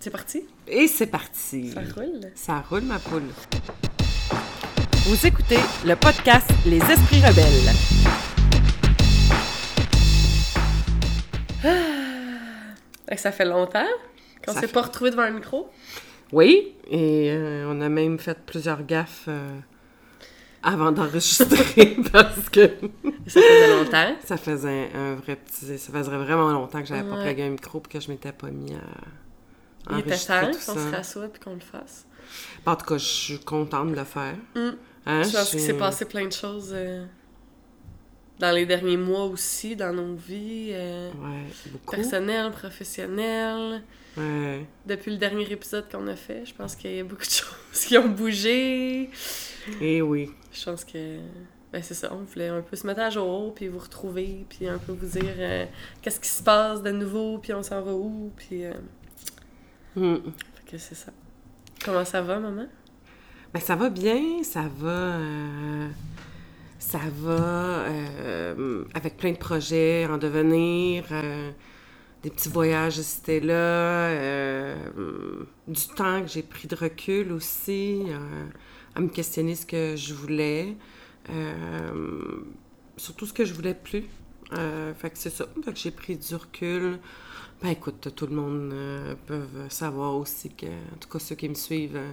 C'est parti? Et c'est parti. Ça roule? Ça roule, ma poule. Vous écoutez le podcast Les Esprits Rebelles. Que Ça fait longtemps qu'on s'est fait- pas retrouvé devant un micro. Oui, et euh, on a même fait plusieurs gaffes euh, avant d'enregistrer parce que Ça faisait longtemps. ça faisait un vrai petit. Ça faisait vraiment longtemps que j'avais pas Ouais. plugué un micro et que je m'étais pas mis à Il était qu'on ça. se rassoie puis qu'on le fasse. En tout cas, je suis contente de le faire. Mm. Hein, Je pense qu'il s'est passé plein de choses euh, dans les derniers mois aussi, dans nos vies, euh, Ouais, beaucoup. personnelles, professionnelles. Ouais. Depuis le dernier épisode qu'on a fait, je pense qu'il y a beaucoup de choses qui ont bougé. Et oui. Je pense que ben c'est ça, on voulait un peu se mettre à jour, puis vous retrouver, puis un peu vous dire euh, qu'est-ce qui se passe de nouveau, puis on s'en va où, puis euh, Mm. fait que c'est ça. Comment ça va, maman? Ben, ça va bien, ça va. euh, ça va euh, avec plein de projets en devenir, euh, des petits voyages et là, du temps que j'ai pris de recul aussi, à me questionner ce que je voulais, surtout ce que je voulais plus. Euh, fait que c'est ça. Fait que j'ai pris du recul. Ben écoute, tout le monde euh, peut savoir aussi que, en tout cas ceux qui me suivent euh,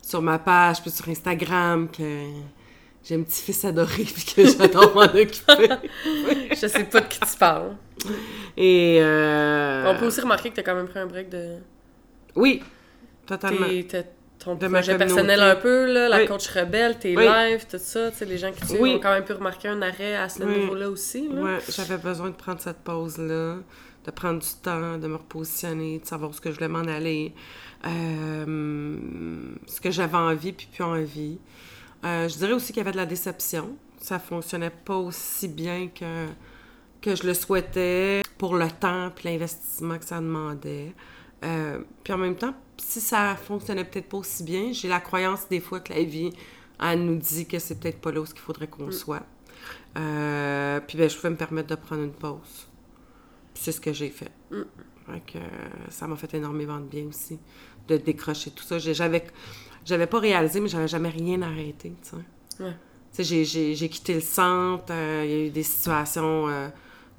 sur ma page, puis sur Instagram, que j'ai un petit fils adoré, puis que j'adore m'en occuper. Je sais pas de qui tu parles. Et On peut aussi remarquer que t'as quand même pris un break de oui, totalement. tes- ton De ma projet personnel un peu, là, la Oui. coach rebelle, tes Oui. lives, tout ça. Tu sais, les gens qui Oui. ont quand même pu remarquer un arrêt à ce niveau-là aussi. Là. Ouais, j'avais besoin de prendre cette pause-là, de prendre du temps, de me repositionner, de savoir où ce que je voulais m'en aller, euh, ce que j'avais envie puis plus envie. Euh, je dirais aussi qu'il y avait de la déception. Ça fonctionnait pas aussi bien que, que je le souhaitais pour le temps puis l'investissement que ça demandait. Euh, puis en même temps, si ça fonctionnait peut-être pas aussi bien, j'ai la croyance des fois que la vie, elle nous dit que c'est peut-être pas là où il faudrait qu'on soit. Euh, puis ben, je pouvais me permettre de prendre une pause. C'est ce que j'ai fait. Mm. Fait que, euh, ça m'a fait énormément de bien aussi, de décrocher tout ça. J'avais, j'avais pas réalisé, mais j'avais jamais rien arrêté, tu sais. Ouais. J'ai, j'ai- j'ai quitté le centre, euh, il y a eu des situations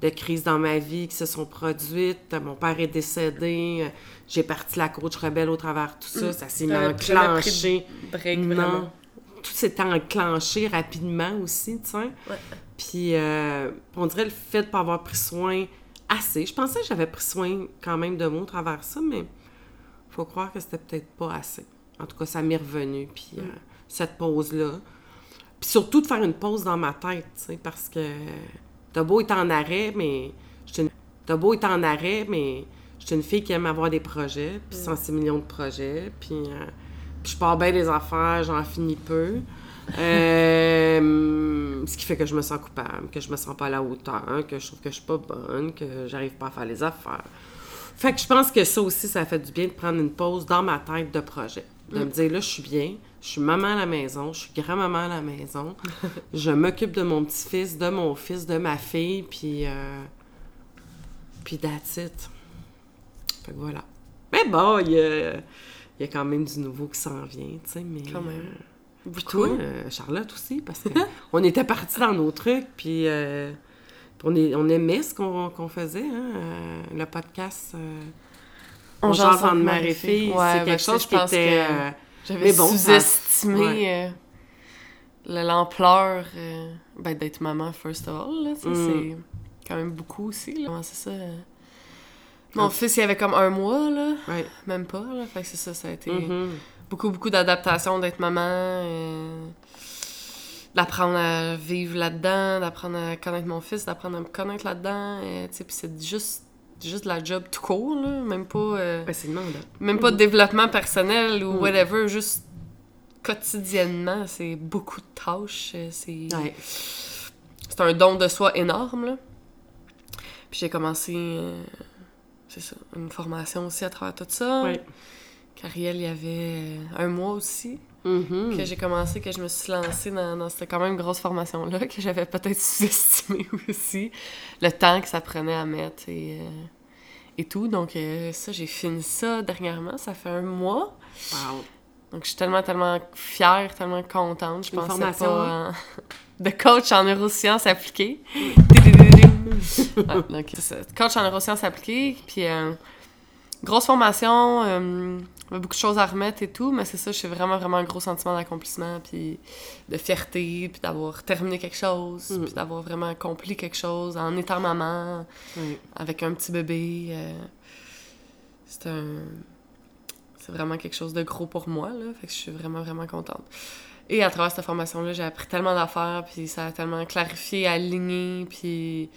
de crise dans ma vie qui se sont produites. Mon père est décédé, j'ai parti la coach rebelle au travers de tout ça, Mm. ça s'est enclenché. Break, Non. Tout s'est enclenché rapidement aussi, tu sais. Ouais. Puis, euh, on dirait le fait de ne pas avoir pris soin assez. Je pensais que j'avais pris soin quand même de moi au travers de ça, mais faut croire que c'était peut-être pas assez. En tout cas, ça m'est revenu, puis euh, cette pause-là. Puis surtout de faire une pause dans ma tête, tu sais, parce que t'as beau être en arrêt, mais... une- T'as beau être en arrêt, mais j'étais une fille qui aime avoir des projets, puis 106 millions de projets, puis... euh, puis je pars bien des affaires, j'en finis peu. Euh, ce qui fait que je me sens coupable, que je me sens pas à la hauteur, que je trouve que je suis pas bonne, que j'arrive pas à faire les affaires. Fait que je pense que ça aussi, ça fait du bien de prendre une pause dans ma tête de projet. De me dire, là, je suis bien, je suis maman à la maison, je suis grand-maman à la maison, je m'occupe de mon petit-fils, de mon fils, de ma fille, puis... euh, puis that's it. Fait que voilà. Mais bon, il y a, il y a quand même du nouveau qui s'en vient, tu sais, mais... Quand même. euh, puis Beaucoup. toi, euh, Charlotte aussi, parce qu'on était partis dans nos trucs, puis euh, puis on, est- on aimait ce qu'on faisait, hein, le podcast On jase entre mère et fille. Ouais, c'est quelque chose je qui pense était... que euh, J'avais bon, sous-estimé euh, le- l'ampleur euh, ben, d'être maman, first of all. Là, Mm. C'est quand même beaucoup aussi. Là. Comment c'est ça? Mon fils, il avait comme un mois, là. Même pas, là. Fait que c'est ça, ça a été Mhm. beaucoup, beaucoup d'adaptation d'être maman. euh, d'apprendre à vivre là-dedans, d'apprendre à connaître mon fils, d'apprendre à me connaître là-dedans. euh, tu sais, puis c'est juste, juste de la job tout court, là. Même pas... euh, Ben, c'est même pas de développement personnel ou Mm. whatever, juste quotidiennement, c'est beaucoup de tâches. euh, C'est Ouais. c'est un don de soi énorme, là. Puis j'ai commencé, euh, c'est ça, une formation aussi à travers tout ça. Ouais. Cariel, il y avait un mois aussi Que j'ai commencé, que je me suis lancée dans, dans cette quand même grosse formation-là, que j'avais peut-être sous-estimé aussi. Le temps que ça prenait à mettre et, euh, et tout. Donc, euh, ça, j'ai fini ça dernièrement. Ça fait un mois. Wow. Donc, je suis tellement, tellement fière, tellement contente. Je Une pensais formation, pas... hein? en- de coach en neurosciences appliquées. Ouais, donc, c'est ça. Coach en neurosciences appliquées. Puis, euh, grosse formation. euh, beaucoup de choses à remettre et tout. Mais c'est ça, j'ai vraiment, vraiment un gros sentiment d'accomplissement. Puis de fierté. Puis d'avoir terminé quelque chose. Mm. Puis d'avoir vraiment accompli quelque chose en étant maman avec un petit bébé. euh, c'est un. C'est vraiment quelque chose de gros pour moi, là. Fait que je suis vraiment, vraiment contente. Et à travers cette formation-là, j'ai appris tellement d'affaires, puis ça a tellement clarifié, aligné, puis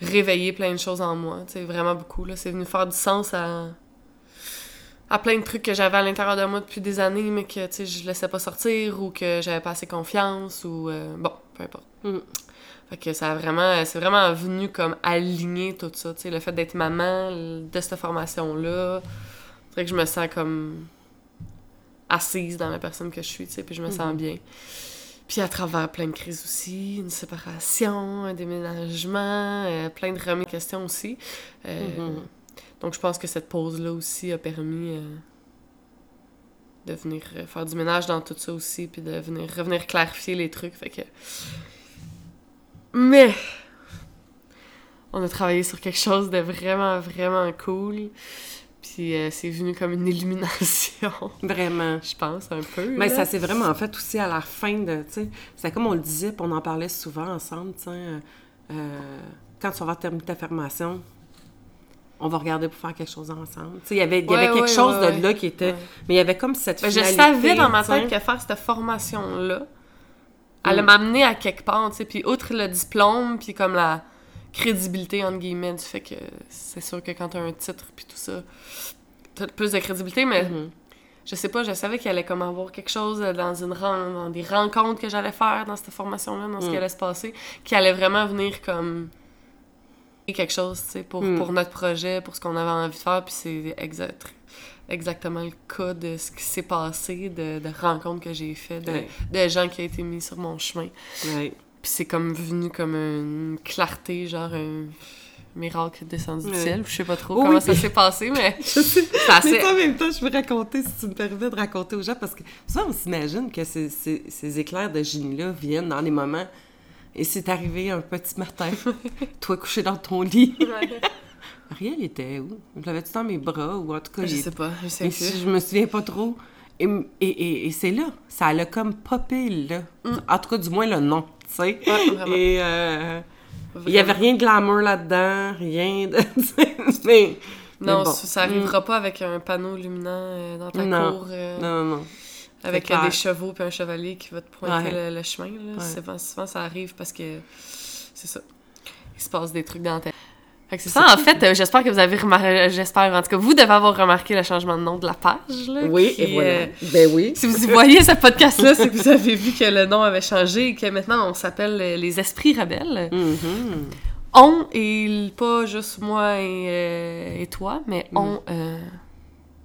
réveillé plein de choses en moi. Tu sais, vraiment beaucoup, là. C'est venu faire du sens à. à plein de trucs que j'avais à l'intérieur de moi depuis des années, mais que, tu sais, je laissais pas sortir, ou que j'avais pas assez confiance, ou. euh, bon, peu importe. Mm. Fait que ça a vraiment, c'est vraiment venu comme aligner tout ça, tu sais, le fait d'être maman, de cette formation-là. C'est vrai que je me sens comme assise dans la personne que je suis, tu sais, puis je me sens bien. Puis à travers plein de crises aussi, une séparation, un déménagement, euh, plein de remis en question aussi. Euh, Mhm. Donc je pense que cette pause-là aussi a permis euh, de venir faire du ménage dans tout ça aussi, puis de venir revenir clarifier les trucs, fait que... Mais... On a travaillé sur quelque chose de vraiment, vraiment cool. Puis euh, c'est venu comme une illumination, Vraiment. je pense, un peu. Mais là. ça s'est vraiment fait aussi à la fin de, tu sais, c'est comme on le disait, puis on en parlait souvent ensemble, tu sais, euh, euh, quand tu vas avoir terminé ta formation, on va regarder pour faire quelque chose ensemble. Tu sais, il y avait, il y avait Ouais, quelque ouais, chose ouais, de là qui était, mais il y avait comme cette Ben, je savais dans ma tête que faire cette formation-là Mm. m'amener à quelque part, tu sais. Puis outre le diplôme, puis comme la crédibilité, entre guillemets, du fait que c'est sûr que quand t'as un titre, puis tout ça, t'as plus de crédibilité, mais Mhm. je sais pas, je savais qu'il allait comme avoir quelque chose dans une dans des rencontres que j'allais faire dans cette formation-là, dans ce Mm. qui allait se passer, qui allait vraiment venir comme quelque chose, tu sais, pour, Mm. pour notre projet, pour ce qu'on avait envie de faire, puis c'est exact, exactement le cas de ce qui s'est passé, de, de rencontres que j'ai fait, de, gens qui ont été mis sur mon chemin. Puis c'est comme venu comme une clarté, genre un miracle descendu du ciel. Je sais pas trop Oh comment oui. ça s'est passé, mais Je sais. assez... Mais ça, en même temps, je veux raconter, si tu me permets de raconter aux gens, parce que ça, on s'imagine que ces, ces, ces éclairs de génie-là viennent dans les moments. Et c'est arrivé un petit matin, toi couché dans ton lit. Ariel était où? Je l'avais-tu dans mes bras, ou en tout cas, Je il sais pas, je sais si je me souviens pas trop. Et, et, et, et c'est là, ça l'a comme popé là. En tout cas, du moins le nom, tu sais. Mm. Ouais, et euh, il y avait rien de glamour là-dedans, rien de. mais, Non, mais bon. ça ça arrivera pas avec un panneau luminant euh, dans ta Non. cour, euh, Non, non, non. avec des chevaux puis un chevalier qui va te pointer Ouais. le, le chemin. Là. Ouais. Souvent, ça arrive parce que c'est ça. Il se passe des trucs dans ta c'est ça, en fait, euh, j'espère que vous avez remarqué, j'espère, en tout cas, vous devez avoir remarqué le changement de nom de la page, là, Oui, qui, et voilà. euh, Ben oui. Si vous voyez ce podcast-là, c'est que vous avez vu que le nom avait changé et que maintenant on s'appelle euh, Les Esprits Rebelles. Mhm. On, et pas juste moi et, euh, et toi, mais on, euh,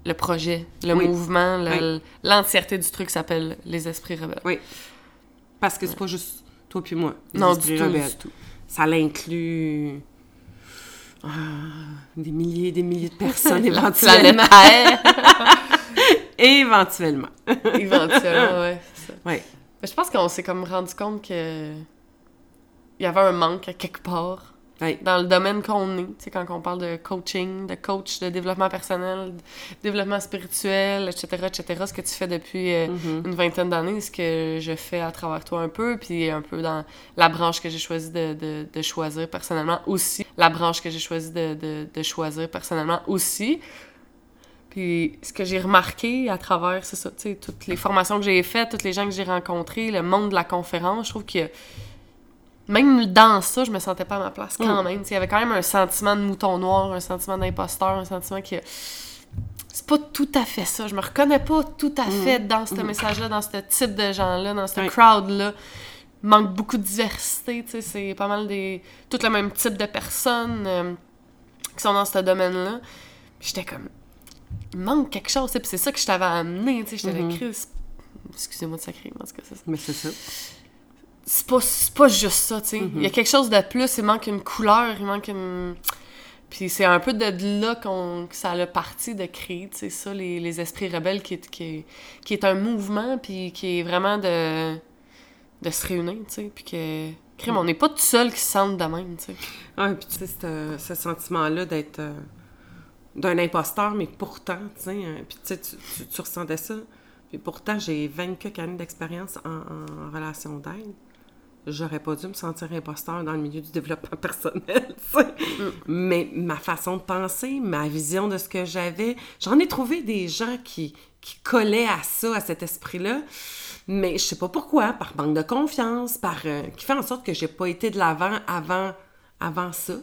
le projet, le Oui. mouvement, Oui. l'entièreté du truc s'appelle Les Esprits Rebelles. Parce que c'est pas juste toi puis moi. les non, esprits du tout, rebelles. du tout. Ça l'inclut. Ah, des milliers et des milliers de personnes éventuellement. Éventuellement. éventuellement, ouais, ça. Ouais. Mais je pense qu'on s'est comme rendu compte que il y avait un manque à quelque part Dans le domaine qu'on est, tu sais, quand on parle de coaching, de coach, de développement personnel, de développement spirituel, etc., etc., ce que tu fais depuis euh, Mhm. une vingtaine d'années, ce que je fais à travers toi un peu, puis un peu dans la branche que j'ai choisi de, de, de choisir personnellement aussi, la branche que j'ai choisi de, de, choisir personnellement aussi. Puis ce que j'ai remarqué à travers, c'est ça, tu sais, toutes les formations que j'ai faites, tous les gens que j'ai rencontrés, le monde de la conférence, je trouve que même dans ça, je me sentais pas à ma place quand Mm. même. Il y avait quand même un sentiment de mouton noir, un sentiment d'imposteur, un sentiment que c'est pas tout à fait ça. Je me reconnais pas tout à fait dans ce message-là, dans ce type de gens-là, dans ce crowd-là. Il manque beaucoup de diversité, tu sais, c'est pas mal des... tout le même type de personnes euh, qui sont dans ce domaine-là. J'étais comme... Il manque quelque chose, puis c'est ça que je t'avais amené, tu sais, j'étais Mhm. Chris... Excusez-moi de sacrer, mais en tout cas, c'est ça Mais c'est ça. C'est pas, c'est pas juste ça, tu sais. Il y a quelque chose de plus, il manque une couleur, il manque une... Puis c'est un peu de là qu'on, que ça a parti de créer, tu sais, ça, les, les Esprits Rebelles, qui est, qui, est, qui est un mouvement, puis qui est vraiment de, de se réunir, tu sais, puis que... Crime, on n'est pas tout seul qui se sentent de même, tu sais. Ouais, puis tu sais, ce, ce sentiment-là d'être euh, d'un imposteur, mais pourtant, tu sais, euh, puis tu sais, tu, tu- ressentais ça. Puis pourtant, j'ai 20 quelques années d'expérience en, en relation d'aide. J'aurais pas dû me sentir imposteur dans le milieu du développement personnel, sais. Mais ma façon de penser, ma vision de ce que j'avais, j'en ai trouvé des gens qui, qui collaient à ça, à cet esprit-là. Mais je sais pas pourquoi, par manque de confiance, par euh, qui fait en sorte que j'ai pas été de l'avant avant, avant ça,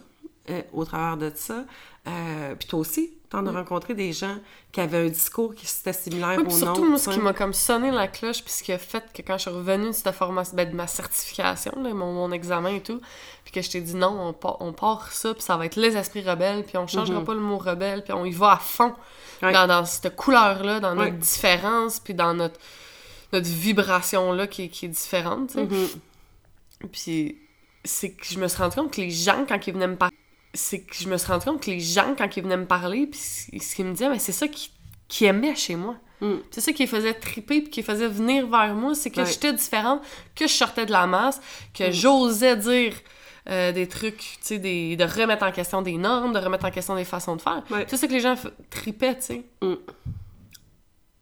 euh, au travers de ça. Euh, puis toi aussi, t'en as rencontré des gens qui avaient un discours qui était similaire Oui, au nôtre. surtout, moi, ce qui m'a comme sonné la cloche, puis ce qui a fait que quand je suis revenue de cette formation, ben, de ma certification, là, mon, mon examen et tout, puis que je t'ai dit non, on part, on part ça, puis ça va être les esprits rebelles, puis on changera Mhm. pas le mot rebelle, puis on y va à fond dans, dans cette couleur-là, dans notre différence, puis dans notre, notre vibration-là qui, est- qui est différente, tu sais. Mhm. Puis c'est que je me suis rendu compte que les gens, quand ils venaient me parler, c'est que je me suis rendu compte que les gens, quand ils venaient me parler, puis ce qu'ils me disaient, mais c'est ça qui, qui aimait chez moi. Mm. C'est ça qui les faisait triper, puis qui les faisait venir vers moi, c'est que Ouais. j'étais différente, que je sortais de la masse, que Mm. j'osais dire euh, des trucs, tu sais, des- de remettre en question des normes, de remettre en question des façons de faire. Ouais. C'est ça que les gens tripaient, tu sais. Mm.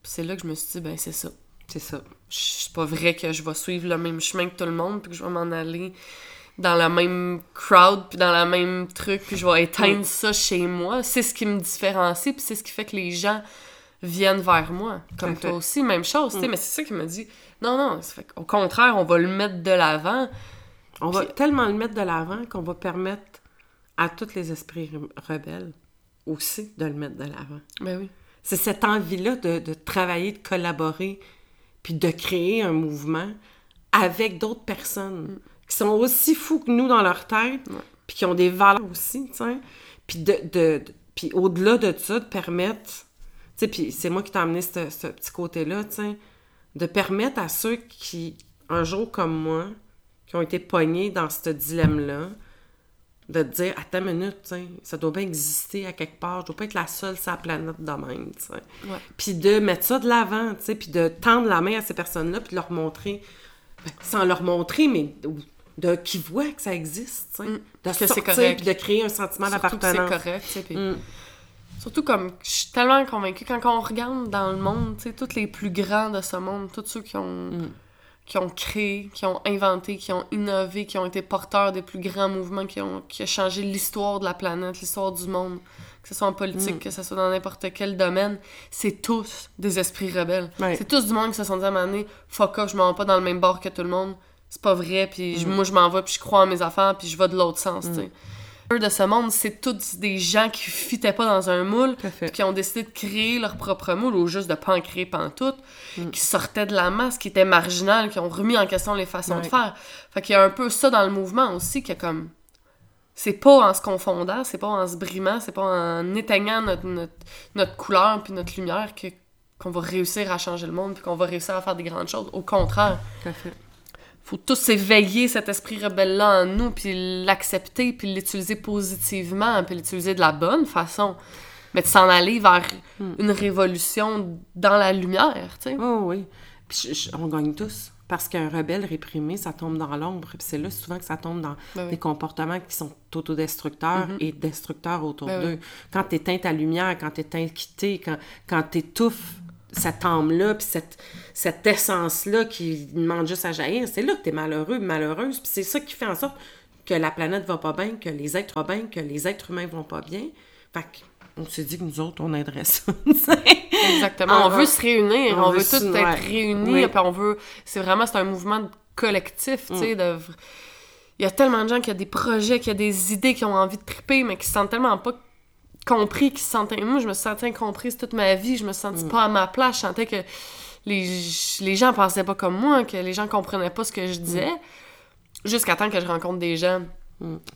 C'est là que je me suis dit, ben c'est ça C'est ça. c'est pas vrai que je vais suivre le même chemin que tout le monde puis que je vais m'en aller dans la même crowd puis dans la même truc puis je vais éteindre ça chez moi. C'est ce qui me différencie puis c'est ce qui fait que les gens viennent vers moi. Comme toi aussi même chose tu sais Mm. mais c'est ça qui me dit non non fait au contraire on va le mettre de l'avant. On va tellement le mettre de l'avant qu'on va permettre à tous les esprits re- rebelles aussi de le mettre de l'avant. ben oui. C'est cette envie-là de, de travailler, de collaborer, puis de créer un mouvement avec d'autres personnes qui sont aussi fous que nous dans leur tête, puis qui ont des valeurs aussi, tu sais. Puis de, de- de- puis au-delà de ça, de permettre, tu sais, puis c'est moi qui t'ai amené ce, ce petit côté-là, tu sais, de permettre à ceux qui, un jour comme moi, qui ont été pognés dans ce dilemme-là, de te dire, attends une minute, tu sais, ça doit bien exister à quelque part, je dois pas être la seule sur la planète de même, tu sais. Ouais. Puis de mettre ça de l'avant, tu sais, puis de tendre la main à ces personnes-là, puis de leur montrer, ben, sans leur montrer, mais de qu'ils voient que ça existe, sais. De que c'est sortir, correct. puis de créer un sentiment Surtout que c'est d'appartenance. correct Mm. Surtout comme, je suis tellement convaincue, quand on regarde dans le monde, tu tous les plus grands de ce monde, tous ceux qui ont, Mm. qui ont créé, qui ont inventé, qui ont innové, qui ont été porteurs des plus grands mouvements, qui ont, qui ont changé l'histoire de la planète, l'histoire du monde, que ce soit en politique, Mm. que ce soit dans n'importe quel domaine, c'est tous des esprits rebelles. Ouais. C'est tous du monde qui se sont dit à un moment donné, fuck off, je m'en vais pas dans le même bord que tout le monde, c'est pas vrai, puis Mm. je- moi je m'en vais, puis je crois en mes affaires, puis je vais de l'autre sens, tu sais. Eux de ce monde, c'est tous des gens qui fitaient pas dans un moule, puis qui ont décidé de créer leur propre moule, ou juste de pas en créer pantoute, qui sortaient de la masse, qui étaient marginales, qui ont remis en question les façons de faire. Fait qu'il y a un peu ça dans le mouvement aussi, que comme... C'est pas en se confondant, c'est pas en se brimant, c'est pas en éteignant notre, notre, notre couleur puis notre lumière que qu'on va réussir à changer le monde puis qu'on va réussir à faire des grandes choses. Au contraire, Tout à fait. Faut tous éveiller cet esprit rebelle-là en nous, puis l'accepter, puis l'utiliser positivement, puis l'utiliser de la bonne façon. Mais de s'en aller vers une révolution dans la lumière, tu sais. Oh oui. Puis je- je- on gagne tous. Parce qu'un rebelle réprimé, ça tombe dans l'ombre. Puis c'est là souvent que ça tombe dans Ben oui. des comportements qui sont autodestructeurs et destructeurs autour Ben oui. d'eux. Quand tu éteins ta lumière, quand tu éteins quitté, quand, quand tu étouffes cette âme-là, puis cette, cette essence-là qui demande juste à jaillir, c'est là que tu es malheureux, malheureuse. Puis c'est ça qui fait en sorte que la planète va pas bien, que les êtres vont bien, que les êtres humains vont pas bien. Fait qu'on s'est dit que nous autres, on aiderait ça. Exactement. On veut se réunir, on on, veut tous ouais. être réunis, Oui. puis on veut... C'est vraiment, c'est un mouvement collectif, tu sais, de... Il y a tellement de gens qui ont des projets, qui ont des idées, qui ont envie de triper, mais qui se sentent tellement pas compris, qui se sentent... Moi, je me sentie incomprise toute ma vie, je me sentais pas à ma place, je sentais que les, les gens pensaient pas comme moi, que les gens comprenaient pas ce que je disais, jusqu'à temps que je rencontre des gens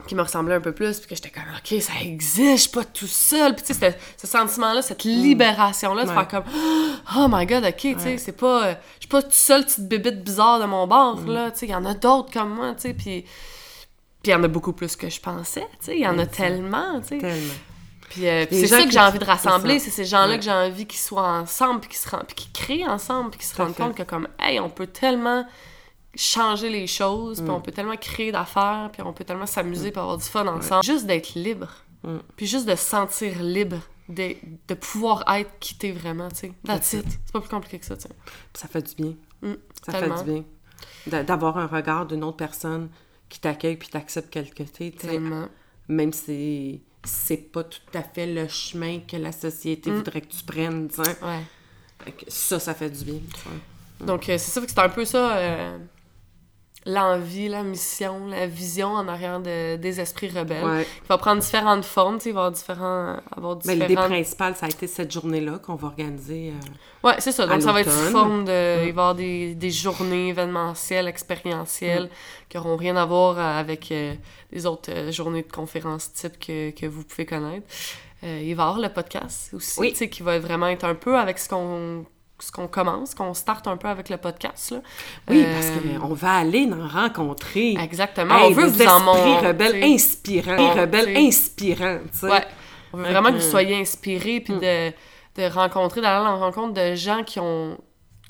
qui me ressemblaient un peu plus, puis que j'étais comme, OK, ça existe, je suis pas tout seul. Puis tu sais, ce- sentiment-là, cette libération-là, de Ouais. faire comme, oh my god, OK, tu sais, c'est pas, euh, je suis pas toute seule petite bébite bizarre de mon bord, là, tu sais, il y en a d'autres comme moi, tu sais, puis Puis il y en a beaucoup plus que je pensais, tu sais. Il y en a tellement, tu sais. Tellement. Puis euh, puis c'est ça que j'ai envie de rassembler, c'est ces gens-là Ouais. que j'ai envie qu'ils soient ensemble, puis qu'ils se rend- puis qu'ils créent ensemble, puis qu'ils se rendent compte que comme, hey, on peut tellement changer les choses, Mm. puis on peut tellement créer d'affaires, puis on peut tellement s'amuser, puis avoir du fun ensemble. Juste d'être libre, Mm. puis juste de se sentir libre, de, de pouvoir être quitté vraiment, tu sais. That's it. C'est pas plus compliqué que ça, tu sais. Ça fait du bien. Mm, Ça tellement. fait du bien. D'a- D'avoir un regard d'une autre personne qui t'accueille puis t'accepte quel que t'es, tu sais. Même si c'est pas tout à fait le chemin que la société Mm. voudrait que tu prennes, tu sais. Ouais. Ça, ça fait du bien. tu sais. Donc, euh, c'est ça, que c'est un peu ça, euh, l'envie, la mission, la vision en arrière de- des esprits rebelles. Ouais. Il va prendre différentes formes, il va avoir différents... Avoir Mais l'idée différentes... principale, ça a été cette journée-là qu'on va organiser. euh, Ouais, c'est ça. Donc, ça va être sous forme de... Mm. Il va y avoir des, des journées événementielles, expérientielles, Mm. qui n'auront rien à voir avec euh, les autres euh, journées de conférences type que, que vous pouvez connaître. Euh, il va y avoir le podcast aussi, Oui. qui va vraiment être un peu avec ce qu'on ce qu'on commence, qu'on starte un peu avec le podcast, là. Oui, Euh, parce qu'on va aller en rencontrer. Exactement. Hey, on veut des vous en esprits montrer. rebelles inspirants. Rebelles inspirants. Ouais. On veut vraiment que que- vous soyez inspirés puis de, de rencontrer, d'aller à la rencontre de gens qui ont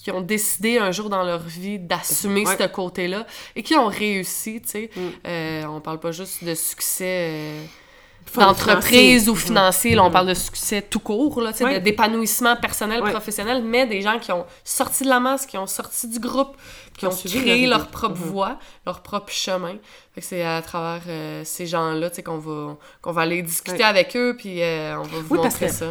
qui ont décidé un jour dans leur vie d'assumer Ouais. ce côté-là et qui ont réussi, tu sais. Mm. Euh, on parle pas juste de succès euh, d'entreprise ou financier, là, on Mm. parle de succès tout court, là, d'épanouissement personnel, professionnel, mais des gens qui ont sorti de la masse, qui ont sorti du groupe, qui Qui ont créé leur propre Mhm. voie, leur propre chemin. C'est à travers euh, ces gens-là, qu'on va, qu'on va aller discuter avec eux, puis euh, on va vous parce montrer que, ça.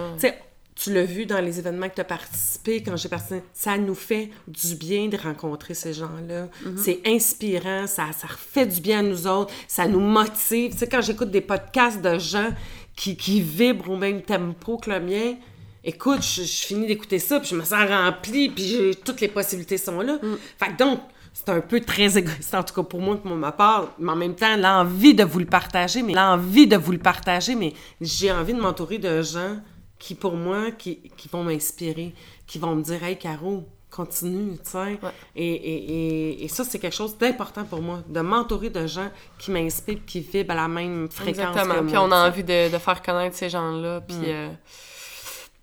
Tu l'as vu dans les événements que tu as participé, quand j'ai participé, ça nous fait du bien de rencontrer ces gens-là. Mhm. C'est inspirant, ça, ça fait du bien à nous autres, ça nous motive. Tu sais, quand j'écoute des podcasts de gens qui, qui vibrent au même tempo que le mien, écoute, je, je finis d'écouter ça, puis je me sens remplie, puis j'ai- toutes les possibilités sont là. Mm. Fait que donc, c'est un peu très égoïste, en tout cas pour moi, pour ma part, mais en même temps, l'envie de vous le partager, mais l'envie de vous le partager, mais j'ai envie de m'entourer de gens qui, pour moi, qui, qui vont m'inspirer, qui vont me dire « Hey, Caro, continue, tu sais. Et, et, et, et ça, c'est quelque chose d'important pour moi, de m'entourer de gens qui m'inspirent, qui vibrent à la même fréquence Exactement. que Puis on a envie de, de faire connaître ces gens-là. Puis. Mm. euh,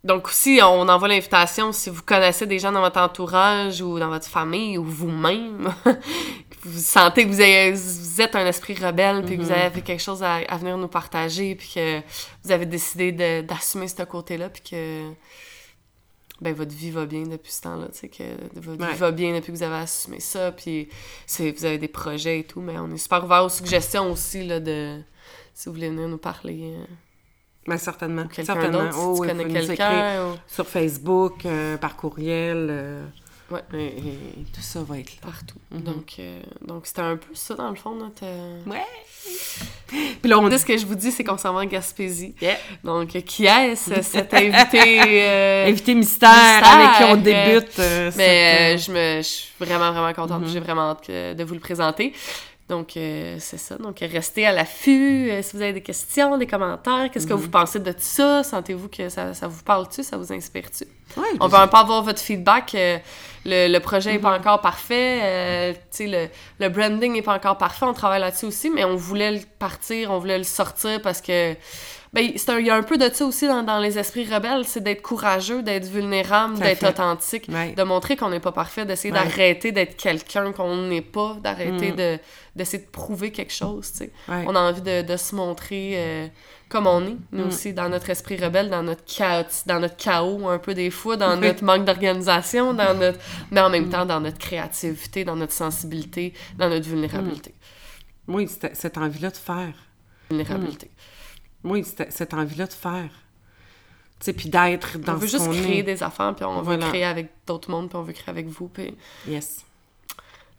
Donc, aussi, on envoie l'invitation si vous connaissez des gens dans votre entourage ou dans votre famille ou vous-même, vous sentez que vous, avez- vous êtes un esprit rebelle, puis que vous Mm-hmm. avez quelque chose à, à venir nous partager, puis que vous avez décidé d'assumer ce côté-là, puis que ben, votre vie va bien depuis ce temps-là, tu sais, que votre Ouais. vie va bien depuis que vous avez assumé ça, puis vous avez des projets et tout, mais on est super ouvert aux suggestions aussi, là, de... Si vous voulez venir nous parler, euh, Ben, certainement. ou certainement. si Oh, tu oui, quelqu'un, ou Sur Facebook, euh, par courriel. euh, Ouais. Et, et tout ça va être là. partout. Mhm. Donc, euh, donc c'était un peu ça, dans le fond, notre... euh, Ouais! Puis là, on Ce que je vous dis, c'est qu'on s'en va en Gaspésie. Yeah. Donc, qui est-ce, cet invité? euh, Invité mystère, mystère, avec qui on euh, débute. euh, Mais euh, cette, je, me, je suis vraiment, vraiment contente. Mhm. J'ai vraiment hâte de vous le présenter. Donc, euh, c'est ça. Donc, restez à l'affût. Euh, si vous avez des questions, des commentaires, qu'est-ce que Mhm. vous pensez de tout ça? Sentez-vous que ça, ça vous parle-tu? Ça vous inspire-tu? euh, ouais, On un peu avoir votre feedback. euh, le, le projet n'est pas Mhm. encore parfait. euh, tu sais, le, le branding n'est pas encore parfait. On travaille là-dessus aussi, mais on voulait le partir, on voulait le sortir parce que. Ben, il y a un peu de ça aussi dans, dans les esprits rebelles, c'est d'être courageux, d'être vulnérable, d'être authentique, Ouais. de montrer qu'on n'est pas parfait, d'essayer Ouais. d'arrêter d'être quelqu'un qu'on n'est pas, d'arrêter Mm. de d'essayer de prouver quelque chose, tu sais. Ouais. On a envie de, de se montrer euh, comme on est, nous Mm. aussi, dans notre esprit rebelle, dans notre, chaos, dans notre chaos un peu des fois, dans notre manque d'organisation, dans notre... mais en même temps dans notre créativité, dans notre sensibilité, dans notre vulnérabilité. Oui, cette, cette envie-là de faire. Vulnérabilité. Oui, cette, cette envie-là de faire. Tu sais, puis d'être dans on veut ce juste créer est. des affaires, puis on Voilà. veut créer avec d'autres mondes, puis on veut créer avec vous, puis... Yes.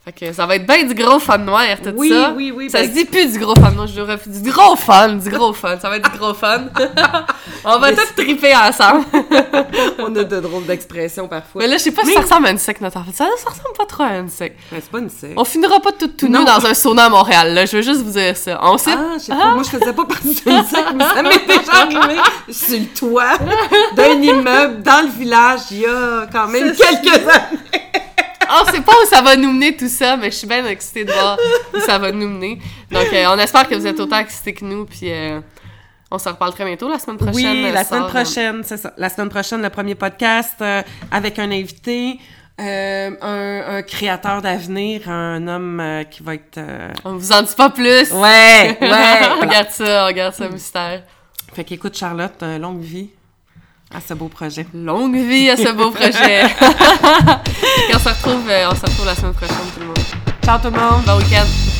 Fait que ça va être bien du gros fun noir, tout Oui, ça? oui, oui, Ça ben- se dit plus du gros fun noir, je dirais du gros fun, du gros fun. Ça va être du gros fun. on va tous triper ensemble. on a de drôles d'expressions parfois. Mais là, je sais pas si ça ressemble à une sec, notre enfant. Ça, ça ressemble pas trop à une sec. Mais c'est pas une secte. On finira pas tout, tout Non. nu dans un sauna à Montréal, là. Je veux juste vous dire ça. On sait. Ah, je sais pas, moi je faisais pas partie d'une secte, mais ça m'est déjà arrivé sur le toit d'un immeuble dans le village il y a quand même quelques années. On sait pas où ça va nous mener tout ça, mais je suis bien excitée de voir où ça va nous mener. Donc, euh, on espère que vous êtes autant excités que nous, puis euh, on se reparle très bientôt la semaine prochaine. Oui, la semaine prochaine, c'est ça. La semaine prochaine, le premier podcast euh, avec un invité, euh, un, un créateur d'avenir, un homme euh, qui va être... euh, On vous en dit pas plus. Ouais, on ouais. garde ça, on garde ça mystère. fait qu'écoute, Charlotte, longue vie à ce beau projet. Longue vie à ce beau projet. Puis on se retrouve, euh, on se retrouve la semaine prochaine, tout le monde. Ciao tout le monde! Bon week-end.